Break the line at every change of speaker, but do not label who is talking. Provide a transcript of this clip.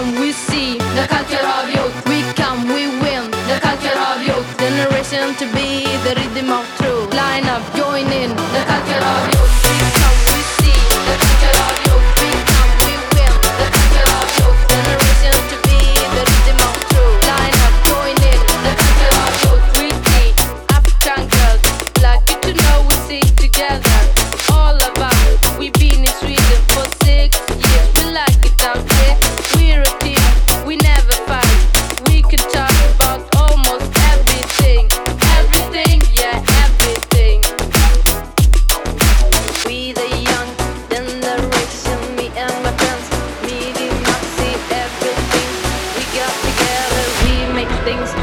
come, we see the culture of youth. We come, we win the culture of youth. Generation to be the rhythm of truth. Line up, join in the culture of youth. things